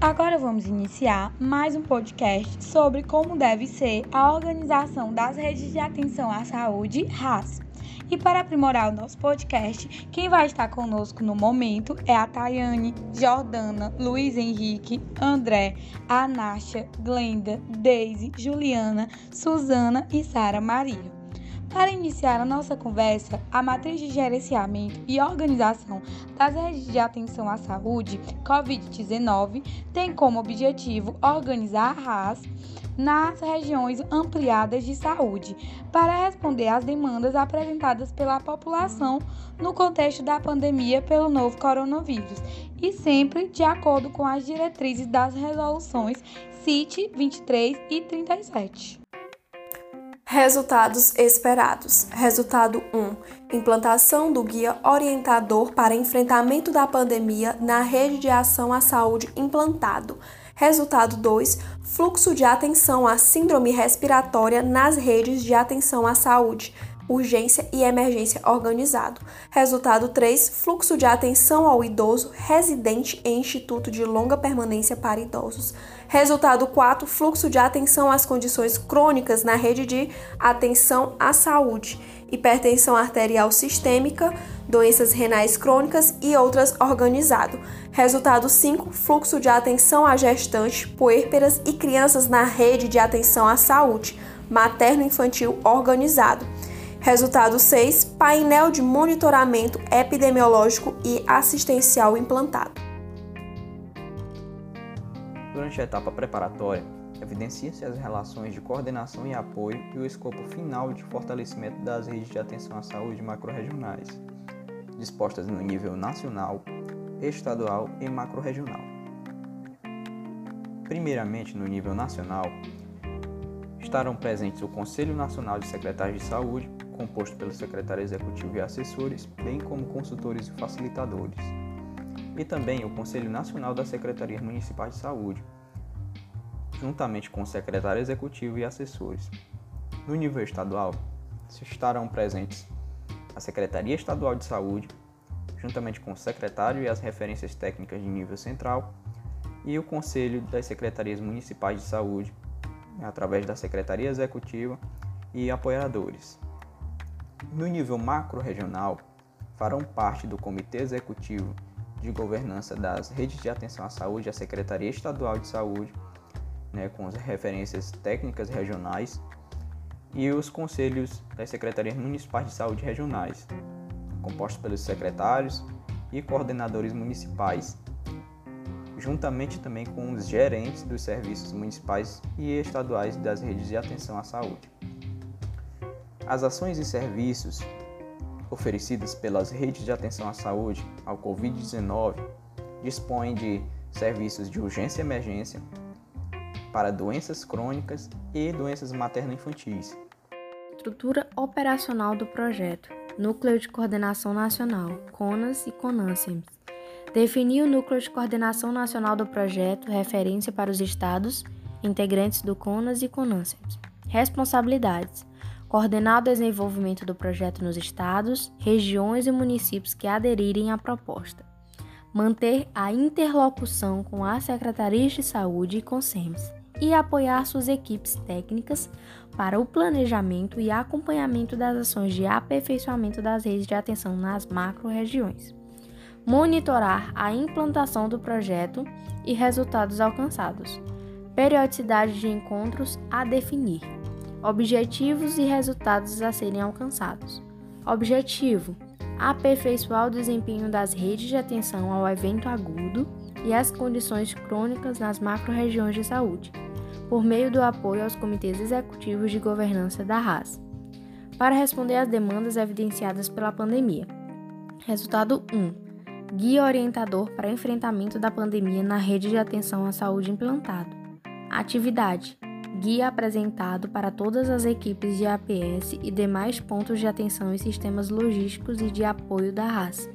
Agora vamos iniciar mais um podcast sobre como deve ser a organização das redes de atenção à saúde RAS. E para aprimorar o nosso podcast, quem vai estar conosco no momento é a Tayane, Jordana, Luiz Henrique, André, Anasha, Glenda, Deise, Juliana, Suzana e Sara Maria. Para iniciar a nossa conversa, a matriz de gerenciamento e organização das redes de atenção à saúde COVID-19 tem como objetivo organizar a RAS nas regiões ampliadas de saúde para responder às demandas apresentadas pela população no contexto da pandemia pelo novo coronavírus e sempre de acordo com as diretrizes das resoluções CIT 23 e 37. Resultados esperados. Resultado 1. Implantação do Guia Orientador para Enfrentamento da Pandemia na Rede de Ação à Saúde implantado. Resultado 2. Fluxo de atenção à síndrome respiratória nas redes de atenção à saúde urgência e emergência organizado. Resultado 3, fluxo de atenção ao idoso residente em instituto de longa permanência para idosos. Resultado 4, fluxo de atenção às condições crônicas na rede de atenção à saúde, hipertensão arterial sistêmica, doenças renais crônicas e outras organizado. Resultado 5, fluxo de atenção a gestantes, puérperas e crianças na rede de atenção à saúde, materno-infantil organizado. Resultado 6: painel de monitoramento epidemiológico e assistencial implantado. Durante a etapa preparatória, evidencia-se as relações de coordenação e apoio e o escopo final de fortalecimento das redes de atenção à saúde macro-regionais, dispostas no nível nacional, estadual e macro-regional. Primeiramente, no nível nacional, estarão presentes o Conselho Nacional de Secretários de Saúde, composto pelo secretário executivo e assessores, bem como consultores e facilitadores. E também o Conselho Nacional das Secretarias Municipais de Saúde, juntamente com o secretário executivo e assessores. No nível estadual, estarão presentes a Secretaria Estadual de Saúde, juntamente com o secretário e as referências técnicas de nível central, e o Conselho das Secretarias Municipais de Saúde, através da Secretaria Executiva e apoiadores. No nível macro-regional, farão parte do Comitê Executivo de Governança das Redes de Atenção à Saúde a Secretaria Estadual de Saúde, né, com as referências técnicas regionais, e os conselhos das Secretarias Municipais de Saúde Regionais, compostos pelos secretários e coordenadores municipais, juntamente também com os gerentes dos serviços municipais e estaduais das redes de atenção à saúde. As ações e serviços oferecidas pelas redes de atenção à saúde ao Covid-19 dispõem de serviços de urgência e emergência para doenças crônicas e doenças materno-infantis. Estrutura operacional do projeto: Núcleo de Coordenação Nacional, CONAS e CONANSEMS. Definir o Núcleo de Coordenação Nacional do projeto, referência para os estados, integrantes do CONAS e CONANSEMS. Responsabilidades: coordenar o desenvolvimento do projeto nos estados, regiões e municípios que aderirem à proposta, manter a interlocução com as secretarias de saúde e com SEMS e apoiar suas equipes técnicas para o planejamento e acompanhamento das ações de aperfeiçoamento das redes de atenção nas macro-regiões. Monitorar a implantação do projeto e resultados alcançados. Periodicidade de encontros a definir Objetivos e resultados a serem alcançados. Objetivo: aperfeiçoar o desempenho das redes de atenção ao evento agudo e às condições crônicas nas macro-regiões de saúde, por meio do apoio aos comitês executivos de governança da RAS, para responder às demandas evidenciadas pela pandemia. Resultado 1. Guia orientador para enfrentamento da pandemia na rede de atenção à saúde implantado. Atividade: guia apresentado para todas as equipes de APS e demais pontos de atenção e sistemas logísticos e de apoio da RAS,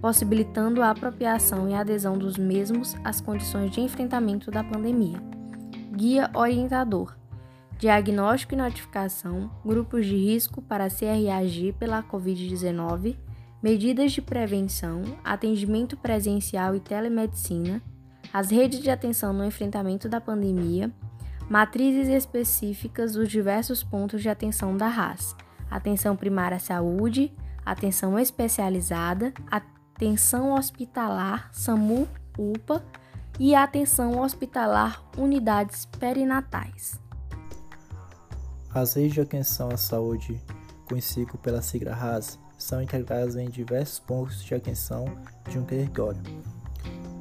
possibilitando a apropriação e adesão dos mesmos às condições de enfrentamento da pandemia. Guia orientador: diagnóstico e notificação, grupos de risco para reagir pela Covid-19, medidas de prevenção, atendimento presencial e telemedicina, as redes de atenção no enfrentamento da pandemia, matrizes específicas dos diversos pontos de atenção da RAS, atenção primária à saúde, atenção especializada, atenção hospitalar, SAMU, UPA e atenção hospitalar unidades perinatais. As redes de atenção à saúde, conhecidas pela sigla RAS, são integradas em diversos pontos de atenção de um território,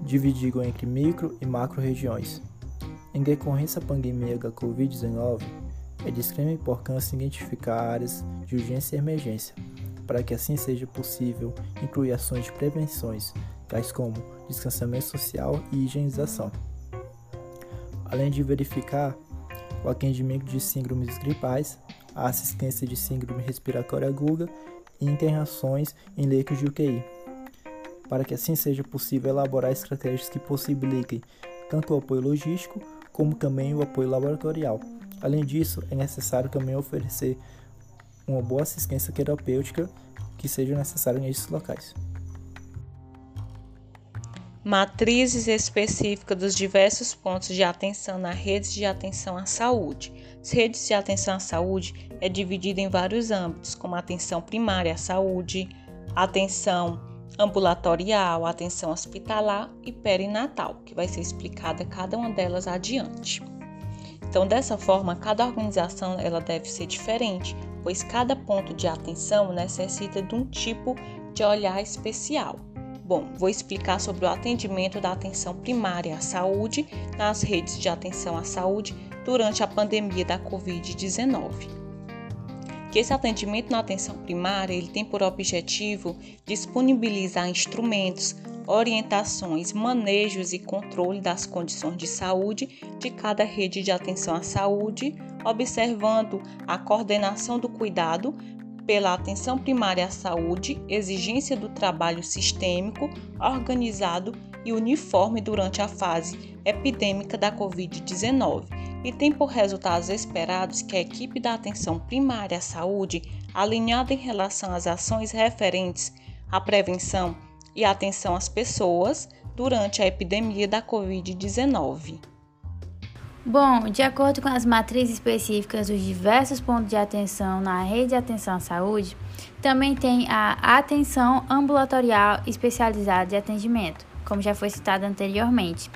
dividido entre micro e macro regiões. Em decorrência da pandemia da Covid-19, é de extrema importância identificar áreas de urgência e emergência, para que assim seja possível incluir ações de prevenções, tais como distanciamento social e higienização. Além de verificar o atendimento de síndromes gripais, a assistência de síndrome respiratória aguda e internações em leitos de UTI, para que assim seja possível elaborar estratégias que possibilitem tanto o apoio logístico como também o apoio laboratorial. Além disso, é necessário também oferecer uma boa assistência terapêutica que seja necessária nesses locais. Matrizes específicas dos diversos pontos de atenção na rede de atenção à saúde. As redes de atenção à saúde é dividida em vários âmbitos, como atenção primária à saúde, atenção ambulatorial, atenção hospitalar e perinatal, que vai ser explicada cada uma delas adiante. Então, dessa forma, cada organização ela deve ser diferente, pois cada ponto de atenção necessita de um tipo de olhar especial. Bom, vou explicar sobre o atendimento da atenção primária à saúde nas redes de atenção à saúde durante a pandemia da Covid-19. Que esse atendimento na atenção primária ele tem por objetivo disponibilizar instrumentos, orientações, manejos e controle das condições de saúde de cada rede de atenção à saúde, observando a coordenação do cuidado pela atenção primária à saúde, exigência do trabalho sistêmico, organizado e uniforme durante a fase epidêmica da Covid-19 e tem por resultados esperados que a equipe da atenção primária à saúde, alinhada em relação às ações referentes à prevenção e atenção às pessoas durante a epidemia da Covid-19. Bom, de acordo com as matrizes específicas dos diversos pontos de atenção na rede de atenção à saúde, também tem a atenção ambulatorial especializada de atendimento, como já foi citado anteriormente.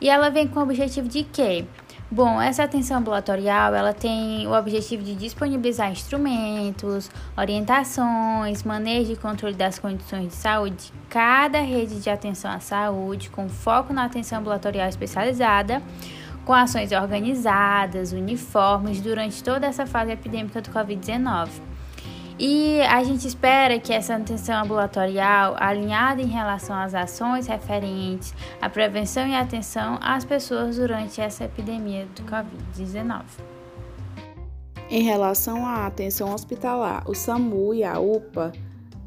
E ela vem com o objetivo de quê? Bom, essa atenção ambulatorial, ela tem o objetivo de disponibilizar instrumentos, orientações, manejo e controle das condições de saúde de cada rede de atenção à saúde, com foco na atenção ambulatorial especializada, com ações organizadas, uniformes durante toda essa fase epidêmica do Covid-19. E a gente espera que essa atenção ambulatorial, alinhada em relação às ações referentes à prevenção e atenção às pessoas durante essa epidemia do Covid-19. Em relação à atenção hospitalar, o SAMU e a UPA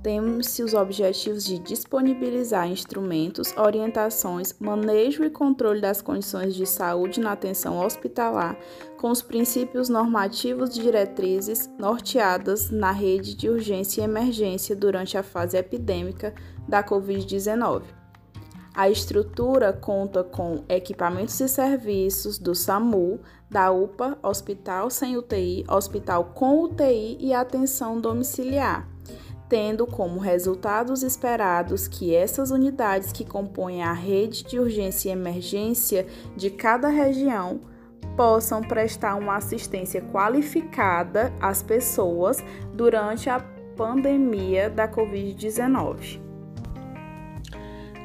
têm-se os objetivos de disponibilizar instrumentos, orientações, manejo e controle das condições de saúde na atenção hospitalar, com os princípios normativos e diretrizes norteadas na rede de urgência e emergência durante a fase epidêmica da Covid-19. A estrutura conta com equipamentos e serviços do SAMU, da UPA, Hospital Sem UTI, Hospital com UTI e atenção domiciliar tendo como resultados esperados que essas unidades que compõem a rede de urgência e emergência de cada região possam prestar uma assistência qualificada às pessoas durante a pandemia da Covid-19.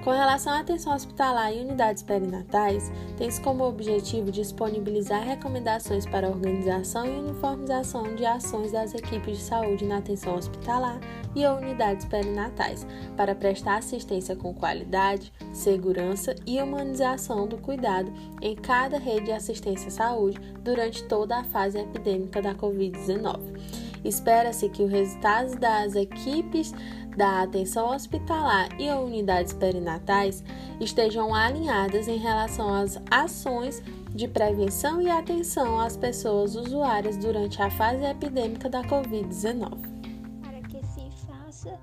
Com relação à atenção hospitalar e unidades perinatais, tem-se como objetivo disponibilizar recomendações para a organização e uniformização de ações das equipes de saúde na atenção hospitalar e unidades perinatais, para prestar assistência com qualidade, segurança e humanização do cuidado em cada rede de assistência à saúde durante toda a fase epidêmica da Covid-19. Espera-se que os resultados das equipes da atenção hospitalar e unidades perinatais estejam alinhadas em relação às ações de prevenção e atenção às pessoas usuárias durante a fase epidêmica da Covid-19. Para que se faça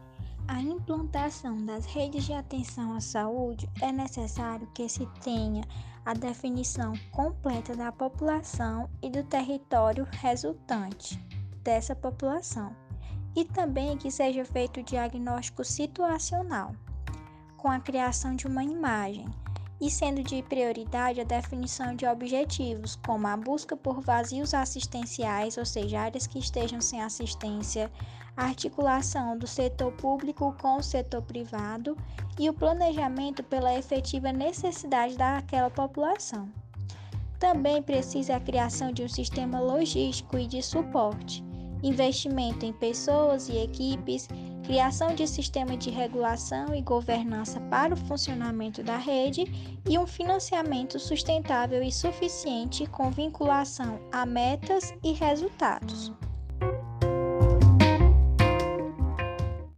a implantação das redes de atenção à saúde, é necessário que se tenha a definição completa da população e do território resultante dessa população, e também que seja feito o diagnóstico situacional, com a criação de uma imagem e sendo de prioridade a definição de objetivos, como a busca por vazios assistenciais, ou seja, áreas que estejam sem assistência, a articulação do setor público com o setor privado e o planejamento pela efetiva necessidade daquela população. Também precisa a criação de um sistema logístico e de suporte, investimento em pessoas e equipes, criação de sistema de regulação e governança para o funcionamento da rede e um financiamento sustentável e suficiente com vinculação a metas e resultados.